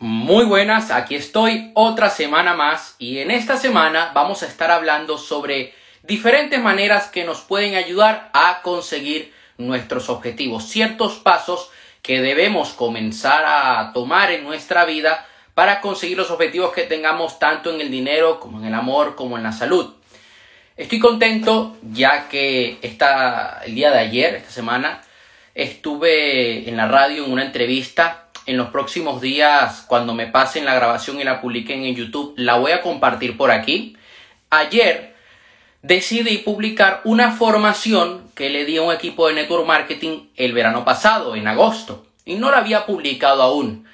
Muy buenas, aquí estoy otra semana más y en esta semana vamos a estar hablando sobre diferentes maneras que nos pueden ayudar a conseguir nuestros objetivos, ciertos pasos que debemos comenzar a tomar en nuestra vida para conseguir los objetivos que tengamos tanto en el dinero como en el amor como en la salud. Estoy contento ya que esta, el día de ayer, esta semana, estuve en la radio en una entrevista en los próximos días, cuando me pasen la grabación y la publiquen en YouTube, la voy a compartir por aquí. Ayer decidí publicar una formación que le di a un equipo de network marketing el verano pasado, en agosto, y no la había publicado aún.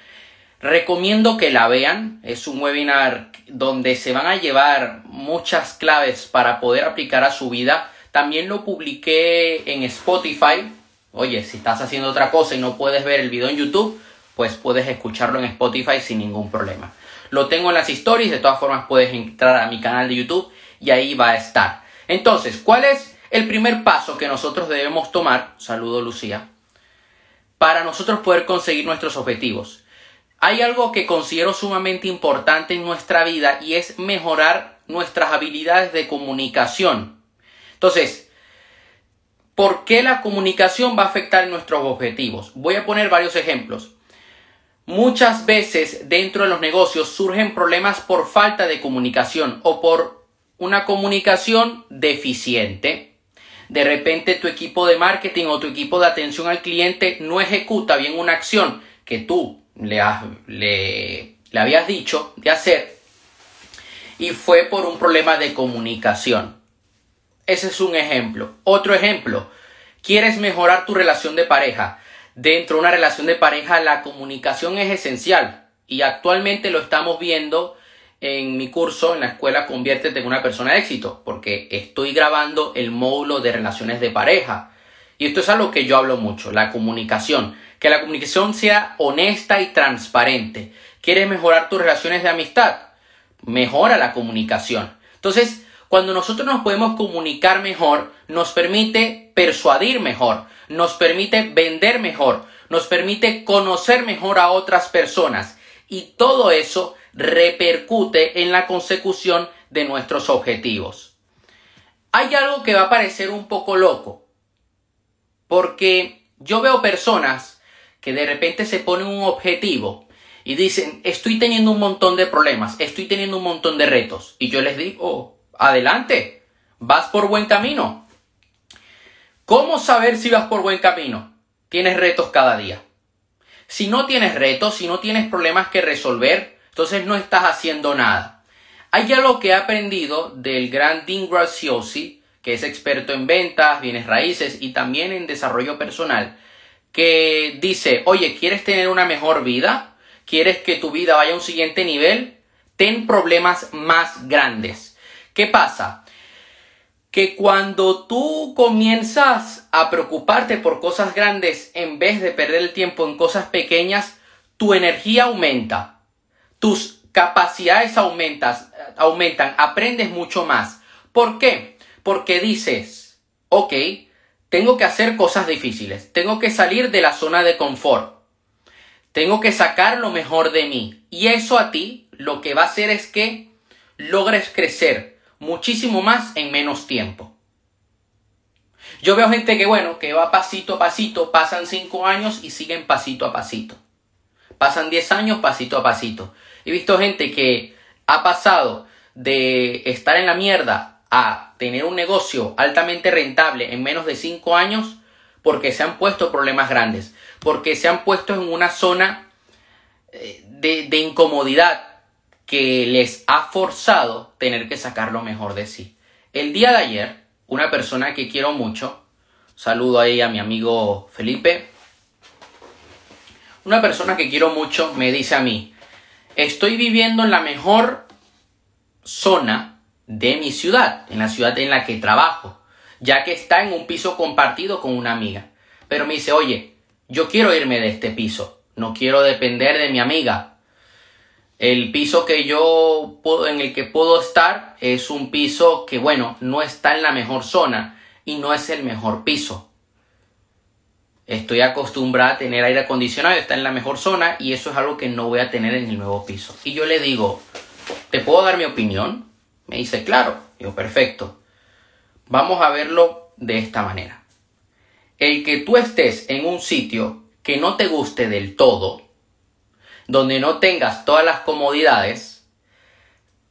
Recomiendo que la vean, es un webinar donde se van a llevar muchas claves para poder aplicar a su vida. También lo publiqué en Spotify. Oye, si estás haciendo otra cosa y no puedes ver el video en YouTube, pues puedes escucharlo en Spotify sin ningún problema. Lo tengo en las stories, de todas formas puedes entrar a mi canal de YouTube y ahí va a estar. Entonces, ¿cuál es el primer paso que nosotros debemos tomar? Saludo Lucía. Para nosotros poder conseguir nuestros objetivos. Hay algo que considero sumamente importante en nuestra vida y es mejorar nuestras habilidades de comunicación. Entonces, ¿por qué la comunicación va a afectar nuestros objetivos? Voy a poner varios ejemplos. Muchas veces dentro de los negocios surgen problemas por falta de comunicación o por una comunicación deficiente. De repente tu equipo de marketing o tu equipo de atención al cliente no ejecuta bien una acción que tú le, le, le habías dicho de hacer y fue por un problema de comunicación. Ese es un ejemplo. Otro ejemplo, quieres mejorar tu relación de pareja Dentro de una relación de pareja la comunicación es esencial y actualmente lo estamos viendo en mi curso en la escuela Conviértete en una persona de éxito porque estoy grabando el módulo de relaciones de pareja. Y esto es algo que yo hablo mucho, la comunicación. Que la comunicación sea honesta y transparente. ¿Quieres mejorar tus relaciones de amistad? Mejora la comunicación. Entonces, cuando nosotros nos podemos comunicar mejor, nos permite persuadir mejor, nos permite vender mejor, nos permite conocer mejor a otras personas y todo eso repercute en la consecución de nuestros objetivos. Hay algo que va a parecer un poco loco, porque yo veo personas que de repente se ponen un objetivo y dicen, estoy teniendo un montón de problemas, estoy teniendo un montón de retos, y yo les digo, adelante, vas por buen camino, ¿Cómo saber si vas por buen camino? Tienes retos cada día. Si no tienes retos, si no tienes problemas que resolver, entonces no estás haciendo nada. Hay algo que he aprendido del gran Dean Graziosi, que es experto en ventas, bienes raíces y también en desarrollo personal, que dice, oye, ¿quieres tener una mejor vida? ¿Quieres que tu vida vaya a un siguiente nivel? Ten problemas más grandes. ¿Qué pasa? Que cuando tú comienzas a preocuparte por cosas grandes en vez de perder el tiempo en cosas pequeñas, tu energía aumenta, tus capacidades aumentas, aumentan, aprendes mucho más. ¿Por qué? Porque dices, ok, tengo que hacer cosas difíciles, tengo que salir de la zona de confort, tengo que sacar lo mejor de mí. Y eso a ti lo que va a hacer es que logres crecer, muchísimo más en menos tiempo. Yo veo gente que, bueno, que va pasito a pasito, pasan cinco años y siguen pasito a pasito. Pasan 10 años pasito a pasito. He visto gente que ha pasado de estar en la mierda a tener un negocio altamente rentable en menos de cinco años porque se han puesto problemas grandes, porque se han puesto en una zona eh, de incomodidad, que les ha forzado tener que sacar lo mejor de sí. El día de ayer, una persona que quiero mucho, saludo ahí a mi amigo Felipe, una persona que quiero mucho me dice a mí, estoy viviendo en la mejor zona de mi ciudad, en la ciudad en la que trabajo, ya que está en un piso compartido con una amiga. Pero me dice, oye, yo quiero irme de este piso, no quiero depender de mi amiga, el piso que yo puedo, en el que puedo estar es un piso que, bueno, no está en la mejor zona y no es el mejor piso. estoy acostumbrada a tener aire acondicionado, está en la mejor zona y eso es algo que no voy a tener en el nuevo piso. Y yo le digo, ¿te puedo dar mi opinión? Me dice, claro. Digo, perfecto. Vamos a verlo de esta manera. El que tú estés en un sitio que no te guste del todo, donde no tengas todas las comodidades,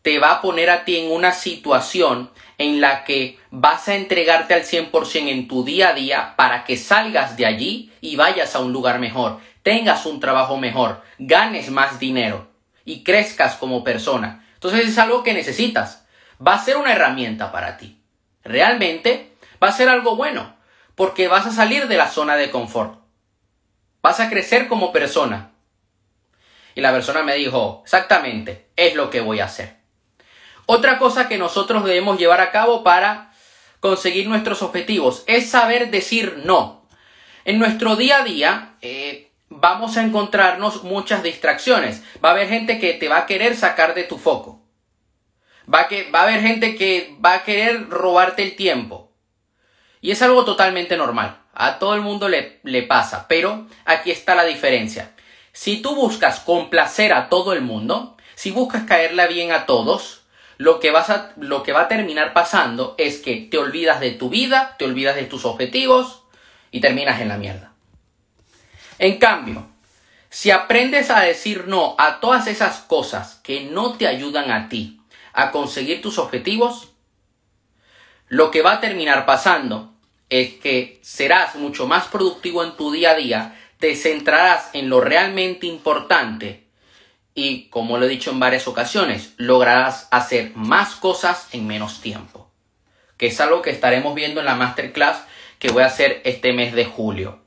te va a poner a ti en una situación en la que vas a entregarte al 100% en tu día a día para que salgas de allí y vayas a un lugar mejor, tengas un trabajo mejor, ganes más dinero y crezcas como persona. Entonces es algo que necesitas. Va a ser una herramienta para ti. Realmente va a ser algo bueno porque vas a salir de la zona de confort. Vas a crecer como persona. Y la persona me dijo, exactamente, es lo que voy a hacer. Otra cosa que nosotros debemos llevar a cabo para conseguir nuestros objetivos es saber decir no. En nuestro día a día eh, vamos a encontrarnos muchas distracciones. Va a haber gente que te va a querer sacar de tu foco. Va a, que, va a haber gente que va a querer robarte el tiempo. Y es algo totalmente normal. A todo el mundo le, le pasa. Pero aquí está la diferencia. Si tú buscas complacer a todo el mundo, si buscas caerle bien a todos, lo que, vas a, lo que va a terminar pasando es que te olvidas de tu vida, te olvidas de tus objetivos y terminas en la mierda. En cambio, si aprendes a decir no a todas esas cosas que no te ayudan a ti a conseguir tus objetivos, lo que va a terminar pasando es que serás mucho más productivo en tu día a día, te centrarás en lo realmente importante y, como lo he dicho en varias ocasiones, lograrás hacer más cosas en menos tiempo. Que es algo que estaremos viendo en la masterclass que voy a hacer este mes de julio.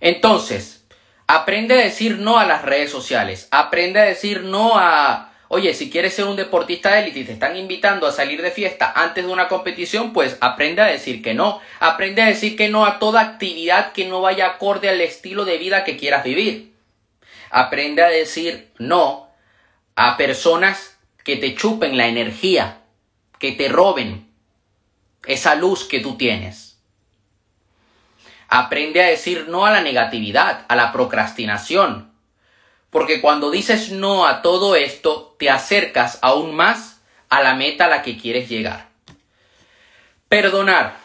Entonces, aprende a decir no a las redes sociales. Aprende a decir no a, oye, si quieres ser un deportista de élite y te están invitando a salir de fiesta antes de una competición, pues aprende a decir que no. Aprende a decir que no a toda actividad que no vaya acorde al estilo de vida que quieras vivir. Aprende a decir no a personas que te chupen la energía, que te roben esa luz que tú tienes. Aprende a decir no a la negatividad, a la procrastinación. Porque cuando dices no a todo esto, te acercas aún más a la meta a la que quieres llegar. Perdonar.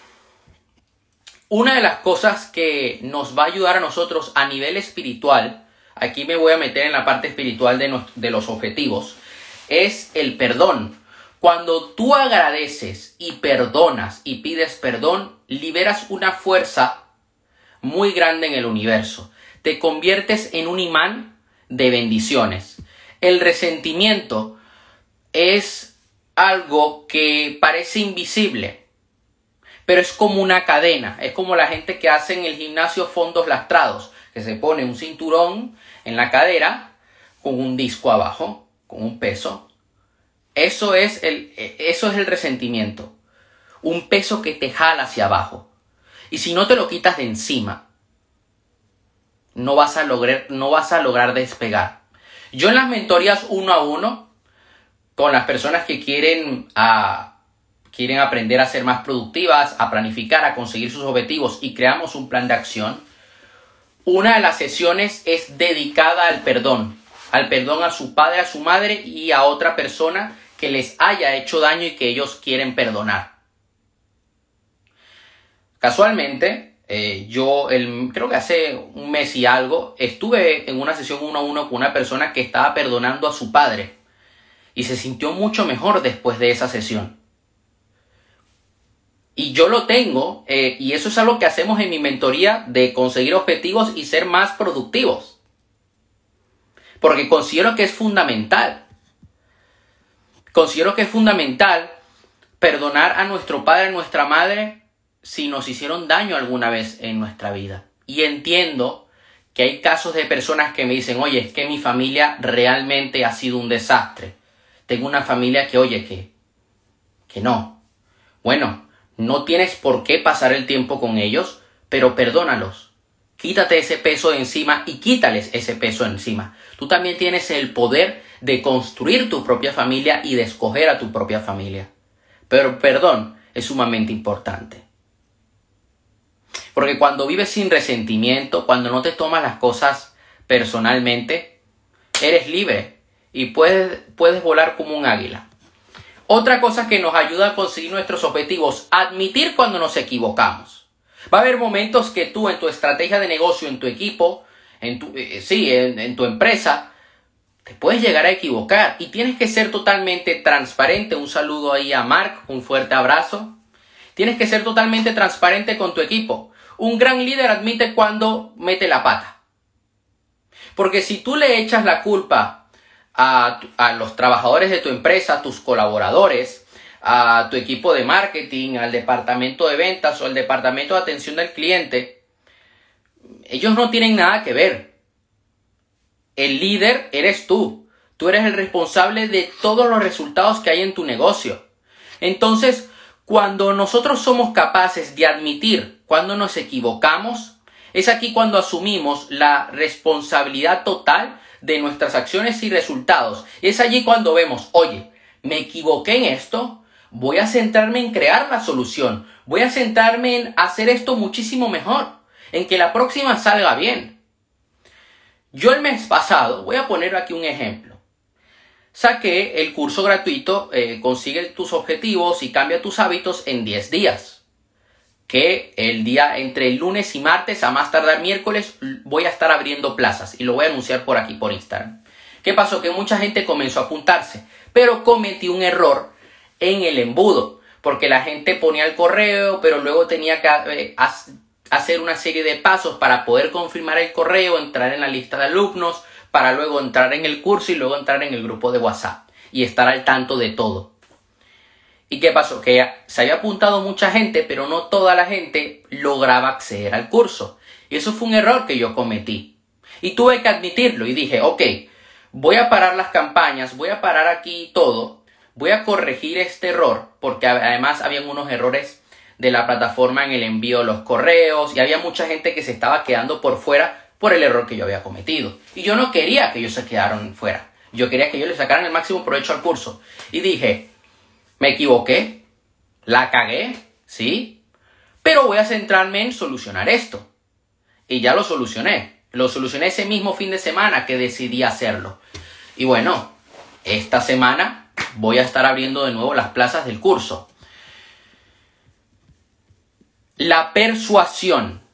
Una de las cosas que nos va a ayudar a nosotros a nivel espiritual aquí me voy a meter en la parte espiritual de, los objetivos, es el perdón. Cuando tú agradeces y perdonas y pides perdón, liberas una fuerza muy grande en el universo. Te conviertes en un imán de bendiciones. El resentimiento es algo que parece invisible, pero es como una cadena, es como la gente que hace en el gimnasio fondos lastrados, que se pone un cinturón en la cadera con un disco abajo, con un peso. Eso es el, eso es el resentimiento. Un peso que te jala hacia abajo. Y si no te lo quitas de encima, no vas a lograr, no vas a lograr despegar. Yo en las mentorías uno a uno, con las personas que quieren, a, quieren aprender a ser más productivas, a planificar, a conseguir sus objetivos y creamos un plan de acción, una de las sesiones es dedicada al perdón, al perdón a su padre, a su madre y a otra persona que les haya hecho daño y que ellos quieren perdonar. Casualmente, eh, yo el, creo que hace un mes y algo estuve en una sesión uno a uno con una persona que estaba perdonando a su padre y se sintió mucho mejor después de esa sesión. Y yo lo tengo, eh, y eso es algo que hacemos en mi mentoría de conseguir objetivos y ser más productivos. Porque considero que es fundamental. Considero que es fundamental perdonar a nuestro padre, a nuestra madre, si nos hicieron daño alguna vez en nuestra vida. Y entiendo que hay casos de personas que me dicen, oye, es que mi familia realmente ha sido un desastre. Tengo una familia que, oye, que, que no. Bueno, no tienes por qué pasar el tiempo con ellos, pero perdónalos. Quítate ese peso de encima y quítales ese peso encima. Tú también tienes el poder de construir tu propia familia y de escoger a tu propia familia. Pero perdón es sumamente importante. Porque cuando vives sin resentimiento, cuando no te tomas las cosas personalmente, eres libre y puedes, puedes volar como un águila. Otra cosa que nos ayuda a conseguir nuestros objetivos, admitir cuando nos equivocamos. Va a haber momentos que tú en tu estrategia de negocio, en tu equipo, en tu, eh, sí, en tu empresa, te puedes llegar a equivocar y tienes que ser totalmente transparente. Un saludo ahí a Mark, un fuerte abrazo. Tienes que ser totalmente transparente con tu equipo. Un gran líder admite cuando mete la pata. Porque si tú le echas la culpa a, los trabajadores de tu empresa, a tus colaboradores, a tu equipo de marketing, al departamento de ventas o al departamento de atención del cliente, ellos no tienen nada que ver. El líder eres tú. Tú eres el responsable de todos los resultados que hay en tu negocio. Entonces, cuando nosotros somos capaces de admitir cuando nos equivocamos, es aquí cuando asumimos la responsabilidad total de nuestras acciones y resultados. Es allí cuando vemos, oye, me equivoqué en esto, voy a centrarme en crear la solución, voy a centrarme en hacer esto muchísimo mejor, en que la próxima salga bien. Yo el mes pasado, voy a poner aquí un ejemplo. Saqué el curso gratuito eh, Consigue tus objetivos y cambia tus hábitos en 10 días. Que el día entre el lunes y martes, a más tardar miércoles, voy a estar abriendo plazas y lo voy a anunciar por aquí, por Instagram. ¿Qué pasó? Que mucha gente comenzó a apuntarse, pero cometí un error en el embudo, porque la gente ponía el correo, pero luego tenía que eh, hacer una serie de pasos para poder confirmar el correo, entrar en la lista de alumnos, para luego entrar en el curso y luego entrar en el grupo de WhatsApp y estar al tanto de todo. ¿Y qué pasó? Que se había apuntado mucha gente, pero no toda la gente lograba acceder al curso. Y eso fue un error que yo cometí. Y tuve que admitirlo y dije, ok, voy a parar las campañas, voy a parar aquí todo, voy a corregir este error, porque además habían unos errores de la plataforma en el envío de los correos y había mucha gente que se estaba quedando por fuera por el error que yo había cometido. Y yo no quería que ellos se quedaran fuera. Yo quería que ellos le sacaran el máximo provecho al curso. Y dije, me equivoqué, la cagué, ¿sí? Pero voy a centrarme en solucionar esto. Y ya lo solucioné. Lo solucioné ese mismo fin de semana que decidí hacerlo. Y bueno, esta semana voy a estar abriendo de nuevo las plazas del curso. La persuasión.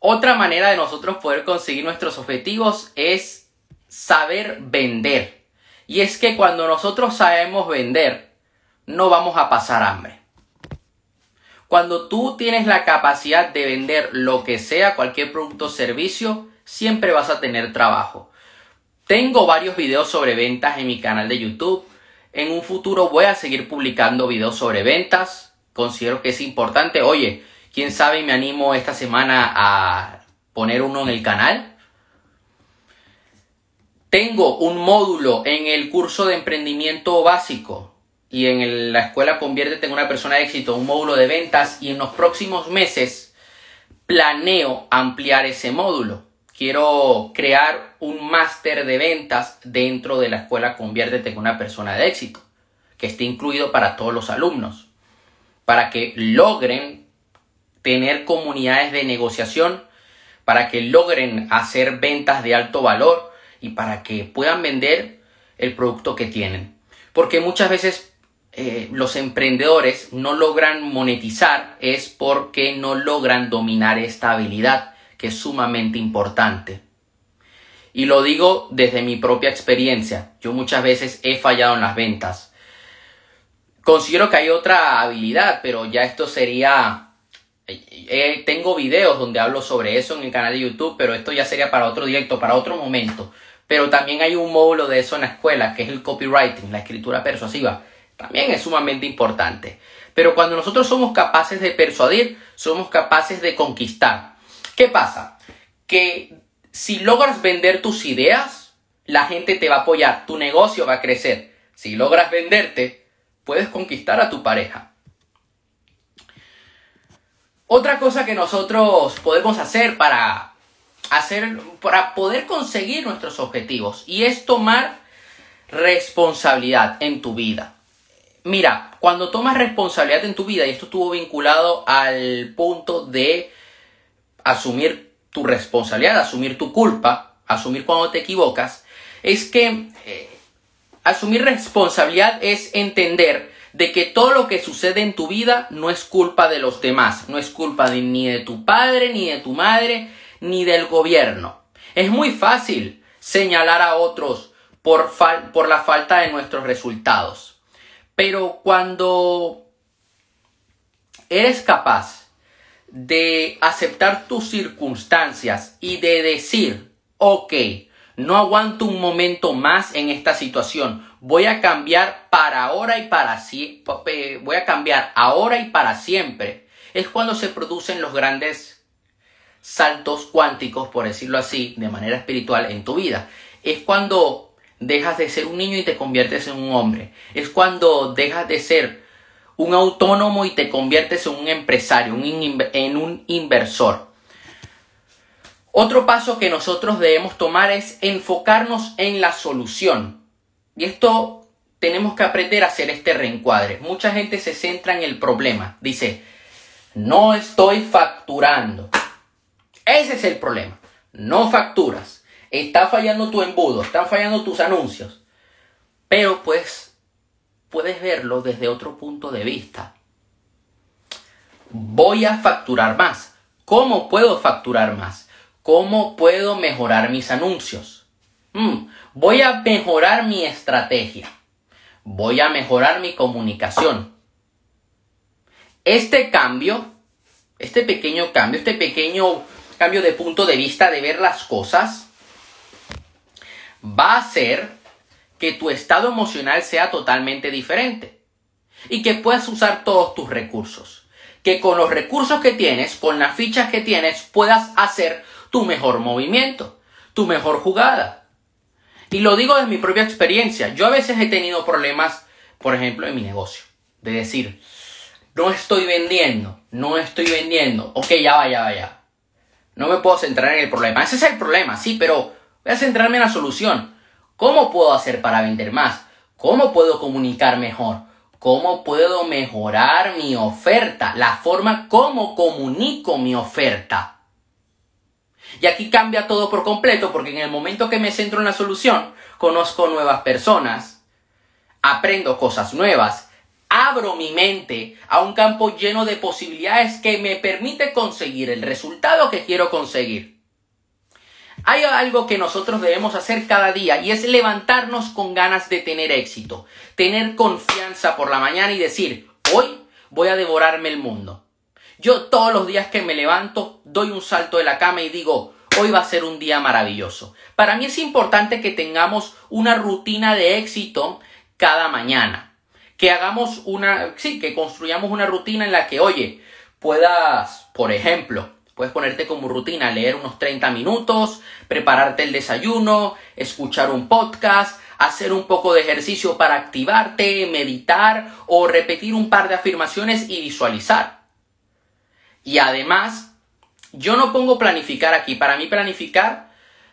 Otra manera de nosotros poder conseguir nuestros objetivos es saber vender. Y es que cuando nosotros sabemos vender, no vamos a pasar hambre. Cuando tú tienes la capacidad de vender lo que sea, cualquier producto o servicio, siempre vas a tener trabajo. Tengo varios videos sobre ventas en mi canal de YouTube. En un futuro voy a seguir publicando videos sobre ventas. Considero que es importante. Oye, Quién sabe, me animo esta semana a poner uno en el canal. Tengo un módulo en el curso de emprendimiento básico y en la escuela Conviértete en una persona de éxito, un módulo de ventas y en los próximos meses planeo ampliar ese módulo. Quiero crear un máster de ventas dentro de la escuela Conviértete en una persona de éxito, que esté incluido para todos los alumnos, para que logren tener comunidades de negociación para que logren hacer ventas de alto valor y para que puedan vender el producto que tienen. Porque muchas veces eh, los emprendedores no logran monetizar es porque no logran dominar esta habilidad que es sumamente importante. Y lo digo desde mi propia experiencia. Yo muchas veces he fallado en las ventas. Considero que hay otra habilidad, pero ya esto sería eh, tengo videos donde hablo sobre eso en el canal de YouTube, pero esto ya sería para otro directo, para otro momento. Pero también hay un módulo de eso en la escuela, que es el copywriting, la escritura persuasiva. También es sumamente importante. Pero cuando nosotros somos capaces de persuadir, somos capaces de conquistar. ¿Qué pasa? Que si logras vender tus ideas, la gente te va a apoyar, tu negocio va a crecer. Si logras venderte, puedes conquistar a tu pareja. Otra cosa que nosotros podemos hacer para hacer para poder conseguir nuestros objetivos y es tomar responsabilidad en tu vida. Mira, cuando tomas responsabilidad en tu vida, y esto estuvo vinculado al punto de asumir tu responsabilidad, asumir tu culpa, asumir cuando te equivocas, es que eh, asumir responsabilidad es entender de que todo lo que sucede en tu vida no es culpa de los demás, no es culpa ni de tu padre, ni de tu madre, ni del gobierno. Es muy fácil señalar a otros por, por la falta de nuestros resultados. Pero cuando eres capaz de aceptar tus circunstancias y de decir, ok, no aguanto un momento más en esta situación, voy a cambiar para ahora y para siempre, voy a cambiar ahora y para siempre. Es cuando se producen los grandes saltos cuánticos, por decirlo así, de manera espiritual en tu vida. Es cuando dejas de ser un niño y te conviertes en un hombre. Es cuando dejas de ser un autónomo y te conviertes en un empresario, en un inversor. Otro paso que nosotros debemos tomar es enfocarnos en la solución. Y esto tenemos que aprender a hacer este reencuadre. Mucha gente se centra en el problema. Dice, no estoy facturando. Ese es el problema. No facturas. Está fallando tu embudo, están fallando tus anuncios. Pero pues puedes verlo desde otro punto de vista. Voy a facturar más. ¿Cómo puedo facturar más? ¿Cómo puedo mejorar mis anuncios? Mm, voy a mejorar mi estrategia. Voy a mejorar mi comunicación. Este cambio, este pequeño cambio, este pequeño cambio de punto de vista de ver las cosas, va a hacer que tu estado emocional sea totalmente diferente y que puedas usar todos tus recursos. Que con los recursos que tienes, con las fichas que tienes, puedas hacer tu mejor movimiento, tu mejor jugada. Y lo digo desde mi propia experiencia. Yo a veces he tenido problemas, por ejemplo, en mi negocio. De decir, no estoy vendiendo, no estoy vendiendo. Ok, ya va, ya va, ya. No me puedo centrar en el problema. Ese es el problema, sí, pero voy a centrarme en la solución. ¿Cómo puedo hacer para vender más? ¿Cómo puedo comunicar mejor? ¿Cómo puedo mejorar mi oferta? La forma como comunico mi oferta. Y aquí cambia todo por completo porque en el momento que me centro en la solución, conozco nuevas personas, aprendo cosas nuevas, abro mi mente a un campo lleno de posibilidades que me permite conseguir el resultado que quiero conseguir. Hay algo que nosotros debemos hacer cada día y es levantarnos con ganas de tener éxito, tener confianza por la mañana y decir, hoy voy a devorarme el mundo. Yo todos los días que me levanto doy un salto de la cama y digo, hoy va a ser un día maravilloso. Para mí es importante que tengamos una rutina de éxito cada mañana. Que hagamos una, sí, que construyamos una rutina en la que, oye, puedas, por ejemplo, Puedes ponerte como rutina, leer unos 30 minutos, prepararte el desayuno, escuchar un podcast, hacer un poco de ejercicio para activarte, meditar o repetir un par de afirmaciones y visualizar. Y además, yo no pongo planificar aquí. Para mí planificar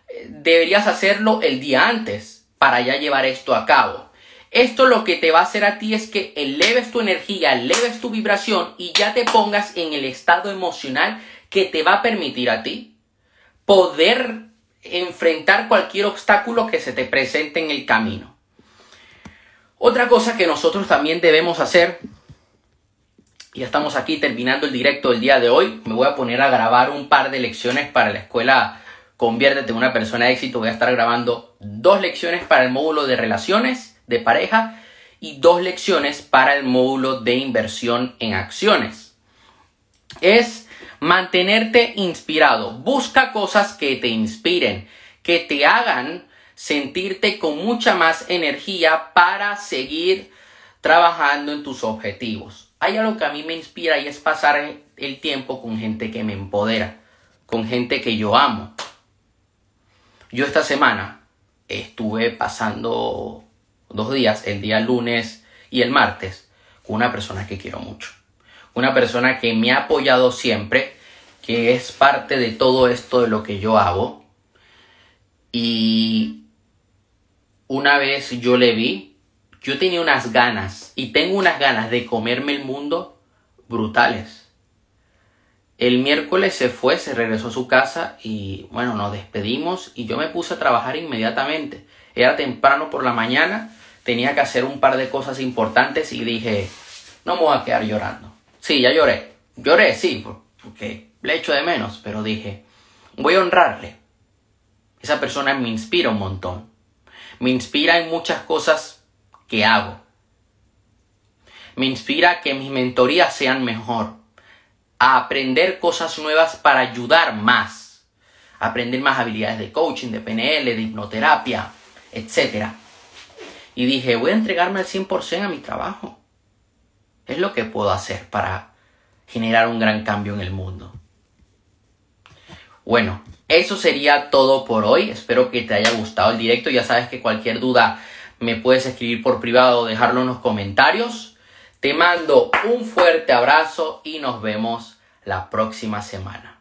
eh, deberías hacerlo el día antes para ya llevar esto a cabo. Esto lo que te va a hacer a ti es que eleves tu energía, eleves tu vibración y ya te pongas en el estado emocional que te va a permitir a ti poder enfrentar cualquier obstáculo que se te presente en el camino. Otra cosa que nosotros también debemos hacer, ya estamos aquí terminando el directo del día de hoy, me voy a poner a grabar un par de lecciones para la escuela Conviértete en una persona de éxito. Voy a estar grabando dos lecciones para el módulo de relaciones de pareja y dos lecciones para el módulo de inversión en acciones. Es Mantenerte inspirado. Busca cosas que te inspiren, que te hagan sentirte con mucha más energía para seguir trabajando en tus objetivos. Hay algo que a mí me inspira y es pasar el tiempo con gente que me empodera, con gente que yo amo. Yo esta semana estuve pasando dos días, el día lunes y el martes, con una persona que quiero mucho una persona que me ha apoyado siempre, que es parte de todo esto de lo que yo hago. Y una vez yo le vi, yo tenía unas ganas y tengo unas ganas de comerme el mundo brutales. El miércoles se fue, se regresó a su casa y bueno, nos despedimos y yo me puse a trabajar inmediatamente. Era temprano por la mañana, tenía que hacer un par de cosas importantes y dije, no me voy a quedar llorando. Sí, ya lloré. Lloré, sí, porque le echo de menos, pero dije, voy a honrarle. Esa persona me inspira un montón. Me inspira en muchas cosas que hago. Me inspira que mis mentorías sean mejor. A aprender cosas nuevas para ayudar más. aprender más habilidades de coaching, de PNL, de hipnoterapia, etc. Y dije, voy a entregarme al 100% a mi trabajo. Es lo que puedo hacer para generar un gran cambio en el mundo. Bueno, eso sería todo por hoy. Espero que te haya gustado el directo. Ya sabes que cualquier duda me puedes escribir por privado o dejarlo en los comentarios. Te mando un fuerte abrazo y nos vemos la próxima semana.